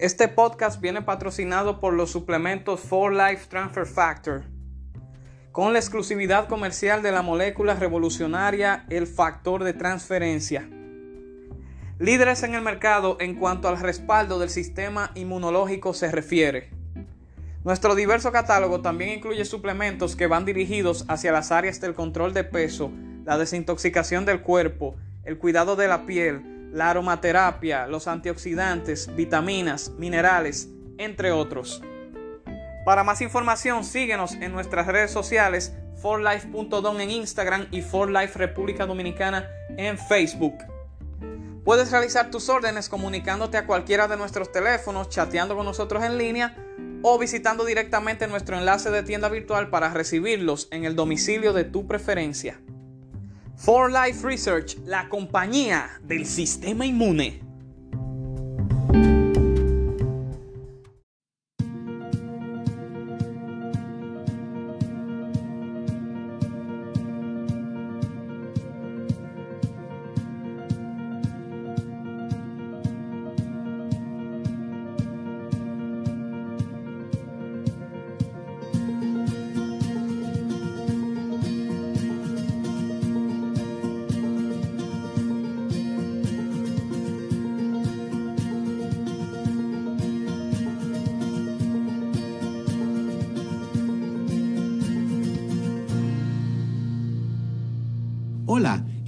Este podcast viene patrocinado por los suplementos For Life Transfer Factor, con la exclusividad comercial de la molécula revolucionaria el factor de transferencia. Líderes en el mercado en cuanto al respaldo del sistema inmunológico se refiere. Nuestro diverso catálogo también incluye suplementos que van dirigidos hacia las áreas del control de peso, la desintoxicación del cuerpo, el cuidado de la piel, la aromaterapia, los antioxidantes, vitaminas, minerales, entre otros. Para más información, síguenos en nuestras redes sociales, forlife.don en Instagram y forlife República Dominicana en Facebook. Puedes realizar tus órdenes comunicándote a cualquiera de nuestros teléfonos, chateando con nosotros en línea o visitando directamente nuestro enlace de tienda virtual para recibirlos en el domicilio de tu preferencia. For Life Research, la compañía del sistema inmune.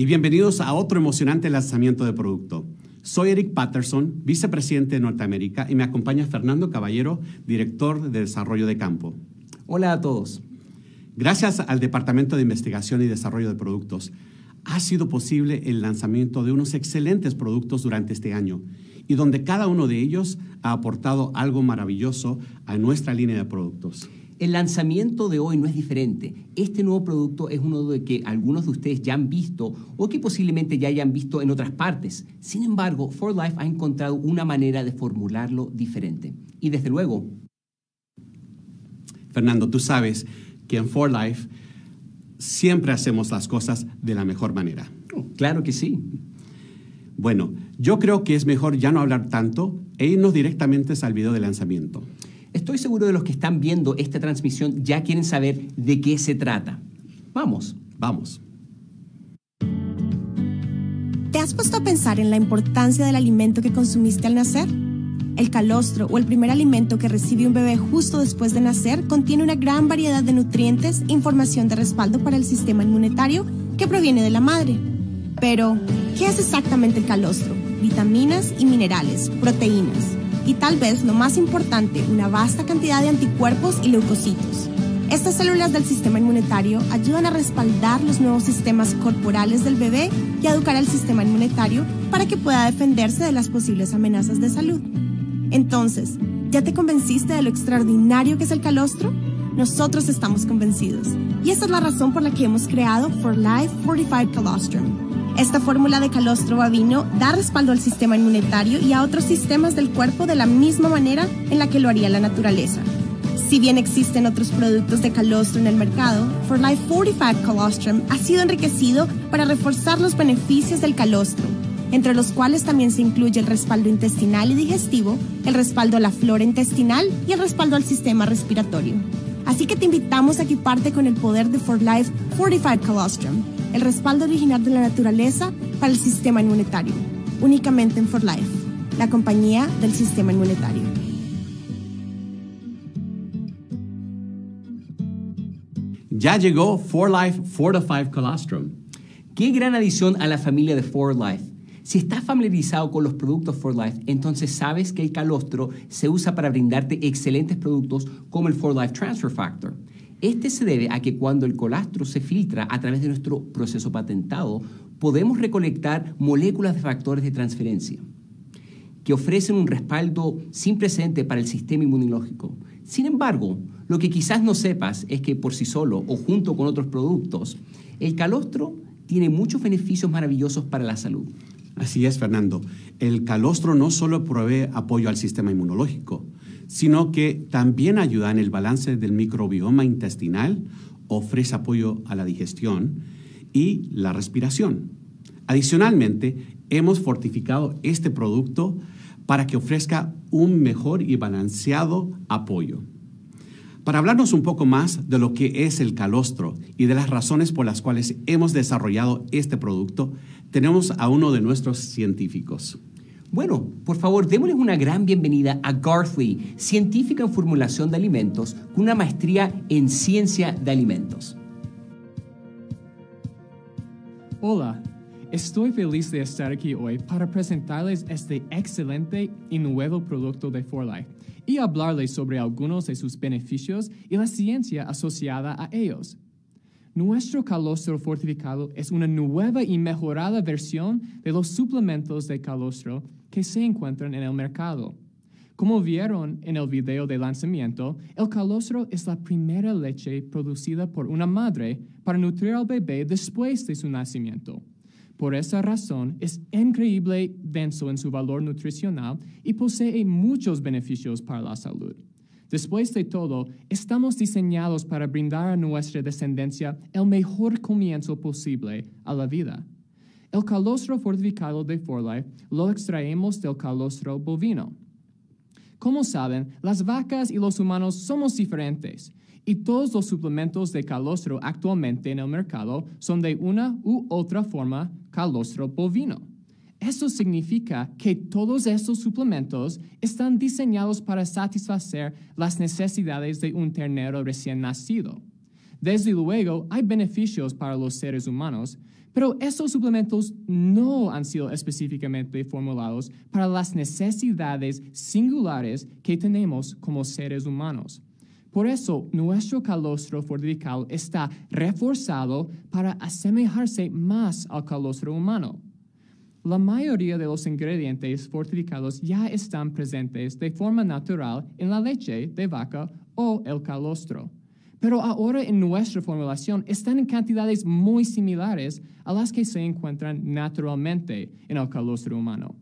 Y bienvenidos a otro emocionante lanzamiento de producto. Soy Eric Patterson, vicepresidente de Norteamérica, y me acompaña Fernando Caballero, director de Desarrollo de Campo. Hola a todos. Gracias al Departamento de Investigación y Desarrollo de Productos, ha sido posible el lanzamiento de unos excelentes productos durante este año y donde cada uno de ellos ha aportado algo maravilloso a nuestra línea de productos. El lanzamiento de hoy no es diferente. Este nuevo producto es uno de que algunos de ustedes ya han visto o que posiblemente ya hayan visto en otras partes. Sin embargo, For Life ha encontrado una manera de formularlo diferente. Y desde luego... Fernando, tú sabes que en For Life siempre hacemos las cosas de la mejor manera. Oh, claro que sí. Bueno, yo creo que es mejor ya no hablar tanto e irnos directamente al video de lanzamiento. Estoy seguro de los que están viendo esta transmisión ya quieren saber de qué se trata. Vamos. Vamos. ¿Te has puesto a pensar en la importancia del alimento que consumiste al nacer? El calostro o el primer alimento que recibe un bebé justo después de nacer contiene una gran variedad de nutrientes e información de respaldo para el sistema inmunitario que proviene de la madre. Pero, ¿qué es exactamente el calostro? Vitaminas y minerales, proteínas y tal vez lo más importante, una vasta cantidad de anticuerpos y leucocitos. Estas células del sistema inmunitario ayudan a respaldar los nuevos sistemas corporales del bebé y a educar al sistema inmunitario para que pueda defenderse de las posibles amenazas de salud. Entonces, ¿ya te convenciste de lo extraordinario que es el calostro? Nosotros estamos convencidos. Y esta es la razón por la que hemos creado For Life Fortified Colostrum esta fórmula de calostro bovino da respaldo al sistema inmunitario y a otros sistemas del cuerpo de la misma manera en la que lo haría la naturaleza. Si bien existen otros productos de calostro en el mercado, For Life Fortified Colostrum ha sido enriquecido para reforzar los beneficios del calostro, entre los cuales también se incluye el respaldo intestinal y digestivo, el respaldo a la flora intestinal y el respaldo al sistema respiratorio. Así que te invitamos a equiparte con el poder de For Life Fortified Colostrum el respaldo original de la naturaleza para el sistema inmunitario, únicamente en For Life, la compañía del sistema inmunitario. Ya llegó For Life Fortified Colostrum. Qué gran adición a la familia de For Life. Si estás familiarizado con los productos For Life, entonces sabes que el calostro se usa para brindarte excelentes productos como el For Life Transfer Factor. Este se debe a que cuando el colastro se filtra a través de nuestro proceso patentado, podemos recolectar moléculas de factores de transferencia que ofrecen un respaldo sin precedente para el sistema inmunológico. Sin embargo, lo que quizás no sepas es que por sí solo o junto con otros productos, el calostro tiene muchos beneficios maravillosos para la salud. Así es, Fernando. El calostro no solo provee apoyo al sistema inmunológico, sino que también ayuda en el balance del microbioma intestinal, ofrece apoyo a la digestión y la respiración. Adicionalmente, hemos fortificado este producto para que ofrezca un mejor y balanceado apoyo. Para hablarnos un poco más de lo que es el calostro y de las razones por las cuales hemos desarrollado este producto, tenemos a uno de nuestros científicos. Bueno, por favor, démosles una gran bienvenida a Garth Lee, científico en formulación de alimentos con una maestría en ciencia de alimentos. Hola, estoy feliz de estar aquí hoy para presentarles este excelente y nuevo producto de For Life y hablarles sobre algunos de sus beneficios y la ciencia asociada a ellos. Nuestro calostro fortificado es una nueva y mejorada versión de los suplementos de calostro que se encuentran en el mercado. Como vieron en el video de lanzamiento, el calostro es la primera leche producida por una madre para nutrir al bebé después de su nacimiento. Por esa razón, es increíble denso en su valor nutricional y posee muchos beneficios para la salud. Después de todo, estamos diseñados para brindar a nuestra descendencia el mejor comienzo posible a la vida. El calostro fortificado de Forlife lo extraemos del calostro bovino. Como saben, las vacas y los humanos somos diferentes y todos los suplementos de calostro actualmente en el mercado son de una u otra forma calostro bovino. Eso significa que todos estos suplementos están diseñados para satisfacer las necesidades de un ternero recién nacido. Desde luego, hay beneficios para los seres humanos, pero estos suplementos no han sido específicamente formulados para las necesidades singulares que tenemos como seres humanos. Por eso, nuestro calostro fortificado está reforzado para asemejarse más al calostro humano. La mayoría de los ingredientes fortificados ya están presentes de forma natural en la leche de vaca o el calostro. Pero ahora en nuestra formulación están en cantidades muy similares a las que se encuentran naturalmente en el calostro humano.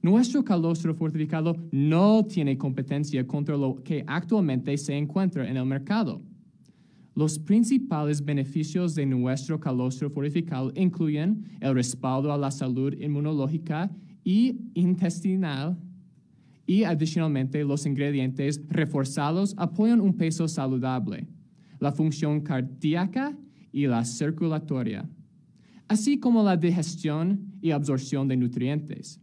Nuestro calostro fortificado no tiene competencia contra lo que actualmente se encuentra en el mercado. Los principales beneficios de nuestro calostro fortificado incluyen el respaldo a la salud inmunológica y intestinal y adicionalmente los ingredientes reforzados apoyan un peso saludable, la función cardíaca y la circulatoria, así como la digestión y absorción de nutrientes.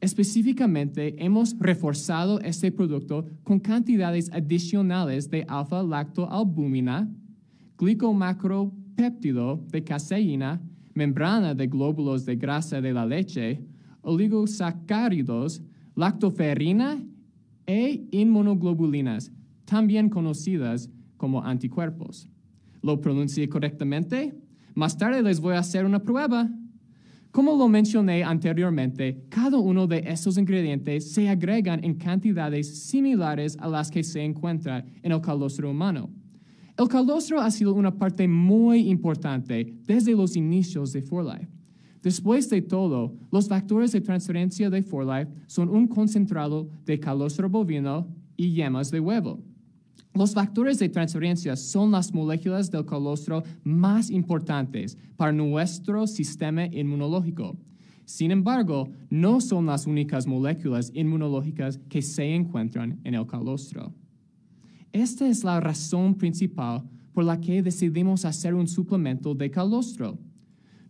Específicamente, hemos reforzado este producto con cantidades adicionales de alfa-lactoalbúmina, glicomacropéptido de caseína, membrana de glóbulos de grasa de la leche, oligosacáridos, lactoferrina e inmunoglobulinas, también conocidas como anticuerpos. ¿Lo pronuncié correctamente? Más tarde les voy a hacer una prueba. Como lo mencioné anteriormente, cada uno de estos ingredientes se agregan en cantidades similares a las que se encuentran en el calostro humano. El calostro ha sido una parte muy importante desde los inicios de ForLife. Después de todo, los factores de transferencia de ForLife son un concentrado de calostro bovino y yemas de huevo. Los factores de transferencia son las moléculas del colostro más importantes para nuestro sistema inmunológico. Sin embargo, no son las únicas moléculas inmunológicas que se encuentran en el calostro. Esta es la razón principal por la que decidimos hacer un suplemento de calostro.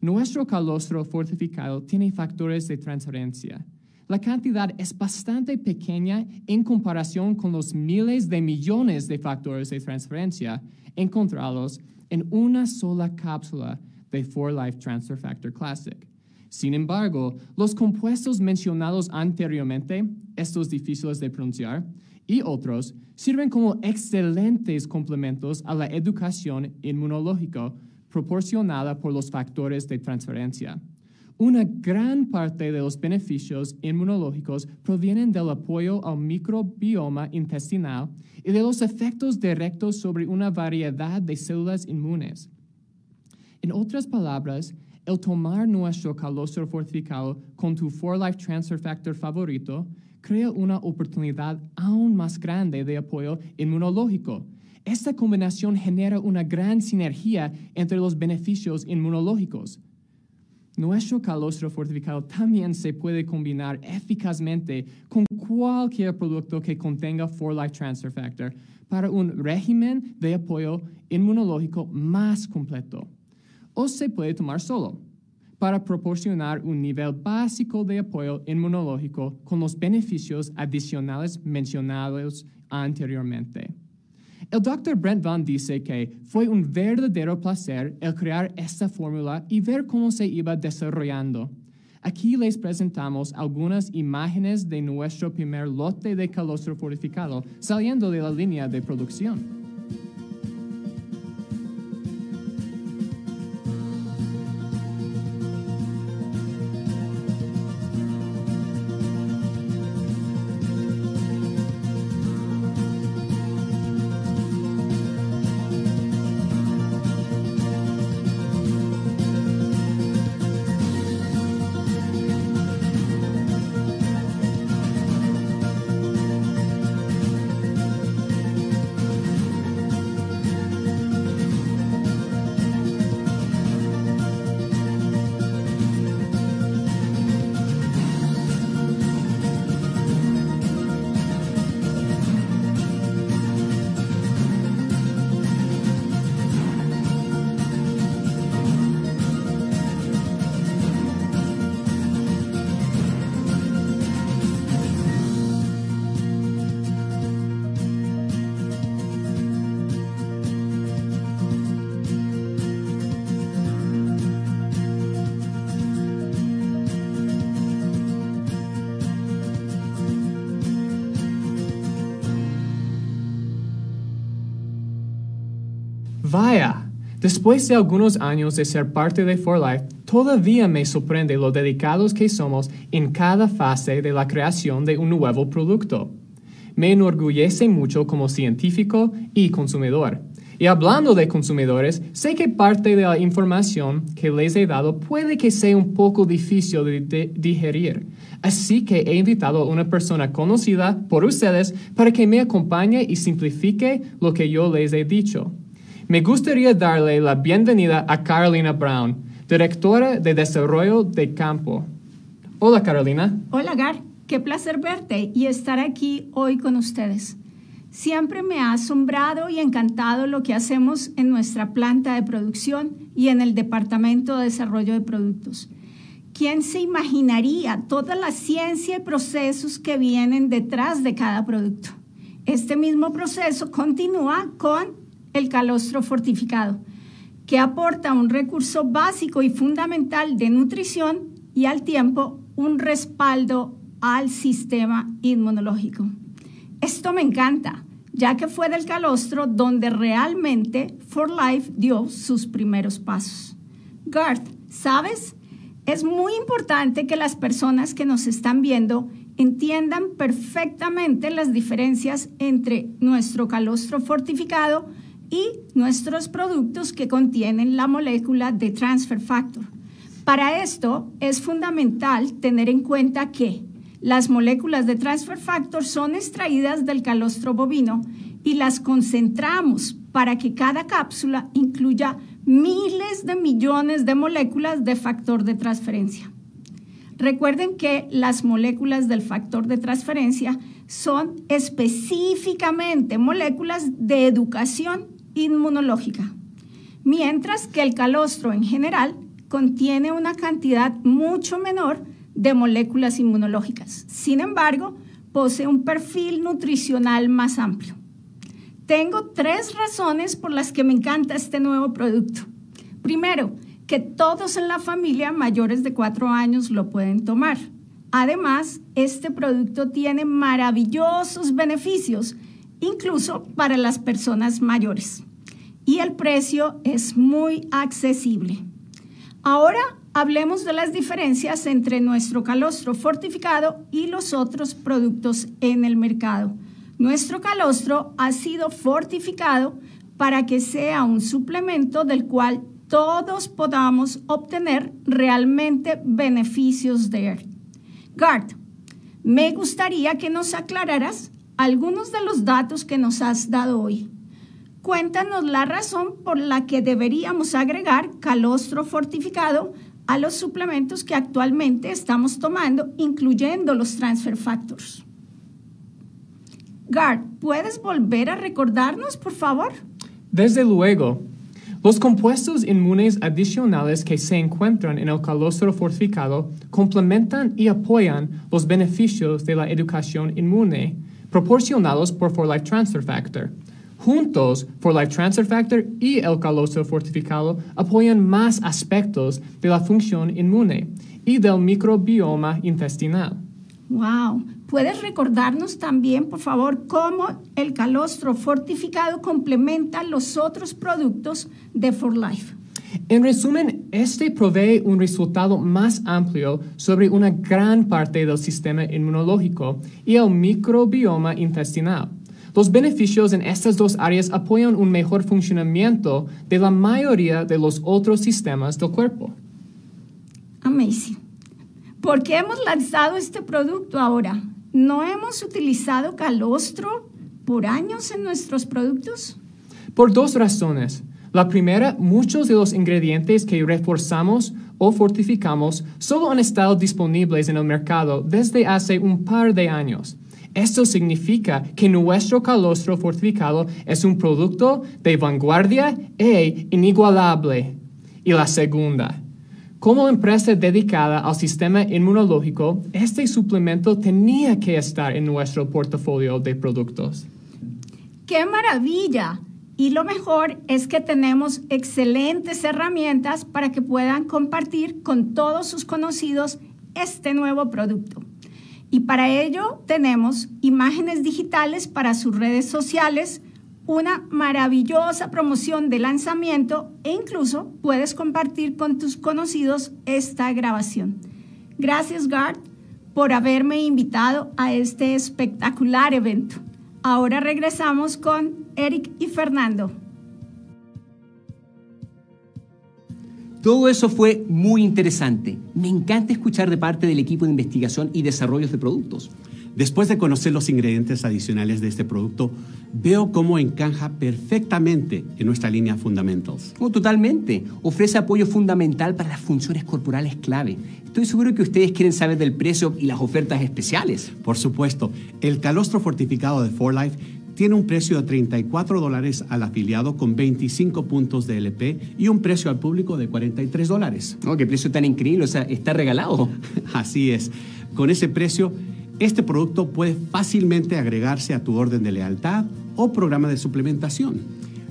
Nuestro calostro fortificado tiene factores de transferencia la cantidad es bastante pequeña en comparación con los miles de millones de factores de transferencia encontrados en una sola cápsula de 4Life Transfer Factor Classic. Sin embargo, los compuestos mencionados anteriormente, estos difíciles de pronunciar, y otros, sirven como excelentes complementos a la educación inmunológica proporcionada por los factores de transferencia. Una gran parte de los beneficios inmunológicos provienen del apoyo al microbioma intestinal y de los efectos directos sobre una variedad de células inmunes. En otras palabras, el tomar nuestro calostro fortificado con tu 4Life Transfer Factor favorito crea una oportunidad aún más grande de apoyo inmunológico. Esta combinación genera una gran sinergia entre los beneficios inmunológicos. Nuestro calostro fortificado también se puede combinar eficazmente con cualquier producto que contenga 4-Life Transfer Factor para un régimen de apoyo inmunológico más completo. O se puede tomar solo para proporcionar un nivel básico de apoyo inmunológico con los beneficios adicionales mencionados anteriormente. El Dr. Brent Van dice que fue un verdadero placer el crear esta fórmula y ver cómo se iba desarrollando. Aquí les presentamos algunas imágenes de nuestro primer lote de calostro fortificado saliendo de la línea de producción. Vaya, después de algunos años de ser parte de For Life, todavía me sorprende lo dedicados que somos en cada fase de la creación de un nuevo producto. Me enorgullece mucho como científico y consumidor. Y hablando de consumidores, sé que parte de la información que les he dado puede que sea un poco difícil de, digerir. Así que he invitado a una persona conocida por ustedes para que me acompañe y simplifique lo que yo les he dicho. Me gustaría darle la bienvenida a Carolina Brown, directora de Desarrollo de Campo. Hola Carolina. Hola Gar, qué placer verte y estar aquí hoy con ustedes. Siempre me ha asombrado y encantado lo que hacemos en nuestra planta de producción y en el Departamento de Desarrollo de Productos. ¿Quién se imaginaría toda la ciencia y procesos que vienen detrás de cada producto? Este mismo proceso continúa con el calostro fortificado, que aporta un recurso básico y fundamental de nutrición y al tiempo un respaldo al sistema inmunológico. Esto me encanta, ya que fue del calostro donde realmente For Life dio sus primeros pasos. Garth, ¿sabes? Es muy importante que las personas que nos están viendo entiendan perfectamente las diferencias entre nuestro calostro fortificado y nuestros productos que contienen la molécula de transfer factor. Para esto es fundamental tener en cuenta que las moléculas de transfer factor son extraídas del calostro bovino y las concentramos para que cada cápsula incluya miles de millones de moléculas de factor de transferencia. Recuerden que las moléculas del factor de transferencia son específicamente moléculas de educación inmunológica, mientras que el calostro en general contiene una cantidad mucho menor de moléculas inmunológicas. Sin embargo, posee un perfil nutricional más amplio. Tengo tres razones por las que me encanta este nuevo producto. Primero, que todos en la familia mayores de cuatro años lo pueden tomar. Además, este producto tiene maravillosos beneficios, incluso para las personas mayores y el precio es muy accesible. Ahora hablemos de las diferencias entre nuestro calostro fortificado y los otros productos en el mercado. Nuestro calostro ha sido fortificado para que sea un suplemento del cual todos podamos obtener realmente beneficios de él. Gart, me gustaría que nos aclararas algunos de los datos que nos has dado hoy. Cuéntanos la razón por la que deberíamos agregar calostro fortificado a los suplementos que actualmente estamos tomando, incluyendo los transfer factors. Gard, ¿puedes volver a recordarnos, por favor? Desde luego. Los compuestos inmunes adicionales que se encuentran en el calostro fortificado complementan y apoyan los beneficios de la educación inmune proporcionados por For Life Transfer Factor. Juntos, For Life Transfer Factor y el calostro fortificado apoyan más aspectos de la función inmune y del microbioma intestinal. Wow. ¿Puedes recordarnos también, por favor, cómo el calostro fortificado complementa los otros productos de For Life? En resumen, este provee un resultado más amplio sobre una gran parte del sistema inmunológico y el microbioma intestinal. Los beneficios en estas dos áreas apoyan un mejor funcionamiento de la mayoría de los otros sistemas del cuerpo. Amazing. ¿Por qué hemos lanzado este producto ahora? ¿No hemos utilizado calostro por años en nuestros productos? Por dos razones. La primera, muchos de los ingredientes que reforzamos o fortificamos solo han estado disponibles en el mercado desde hace un par de años. Esto significa que nuestro calostro fortificado es un producto de vanguardia e inigualable. Y la segunda, como empresa dedicada al sistema inmunológico, este suplemento tenía que estar en nuestro portafolio de productos. ¡Qué maravilla! Y lo mejor es que tenemos excelentes herramientas para que puedan compartir con todos sus conocidos este nuevo producto. Y para ello tenemos imágenes digitales para sus redes sociales, una maravillosa promoción de lanzamiento e incluso puedes compartir con tus conocidos esta grabación. Gracias, Gard, por haberme invitado a este espectacular evento. Ahora regresamos con Eric y Fernando. Todo eso fue muy interesante. Me encanta escuchar de parte del equipo de investigación y desarrollos de productos. Después de conocer los ingredientes adicionales de este producto, veo cómo encaja perfectamente en nuestra línea Fundamentals. Oh, totalmente. Ofrece apoyo fundamental para las funciones corporales clave. Estoy seguro que ustedes quieren saber del precio y las ofertas especiales. Por supuesto, el calostro fortificado de 4Life tiene un precio de 34 dólares al afiliado con 25 puntos de LP y un precio al público de 43 dólares. Oh, qué precio tan increíble, o sea, está regalado. Así es. Con ese precio, este producto puede fácilmente agregarse a tu orden de lealtad o programa de suplementación.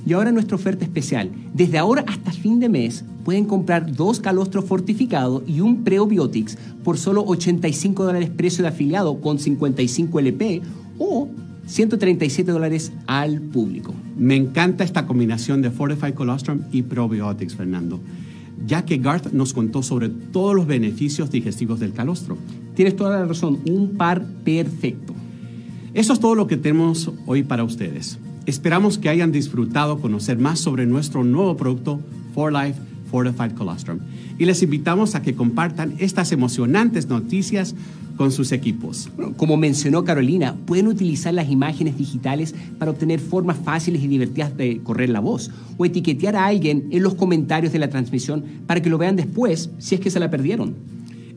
Y ahora nuestra oferta especial. Desde ahora hasta fin de mes pueden comprar dos calostros fortificados y un Preobiotics por solo 85 dólares precio de afiliado con 55 LP o 137 dólares al público. Me encanta esta combinación de Fortified Colostrum y Probiotics, Fernando, ya que Garth nos contó sobre todos los beneficios digestivos del calostro. Tienes toda la razón, un par perfecto. Eso es todo lo que tenemos hoy para ustedes. Esperamos que hayan disfrutado conocer más sobre nuestro nuevo producto, For Life Fortified Colostrum. Y les invitamos a que compartan estas emocionantes noticias con sus equipos. Como mencionó Carolina, pueden utilizar las imágenes digitales para obtener formas fáciles y divertidas de correr la voz o etiquetear a alguien en los comentarios de la transmisión para que lo vean después si es que se la perdieron.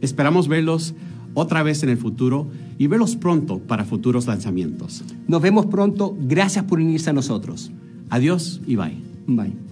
Esperamos verlos otra vez en el futuro y verlos pronto para futuros lanzamientos. Nos vemos pronto. Gracias por unirse a nosotros. Adiós y bye. Bye.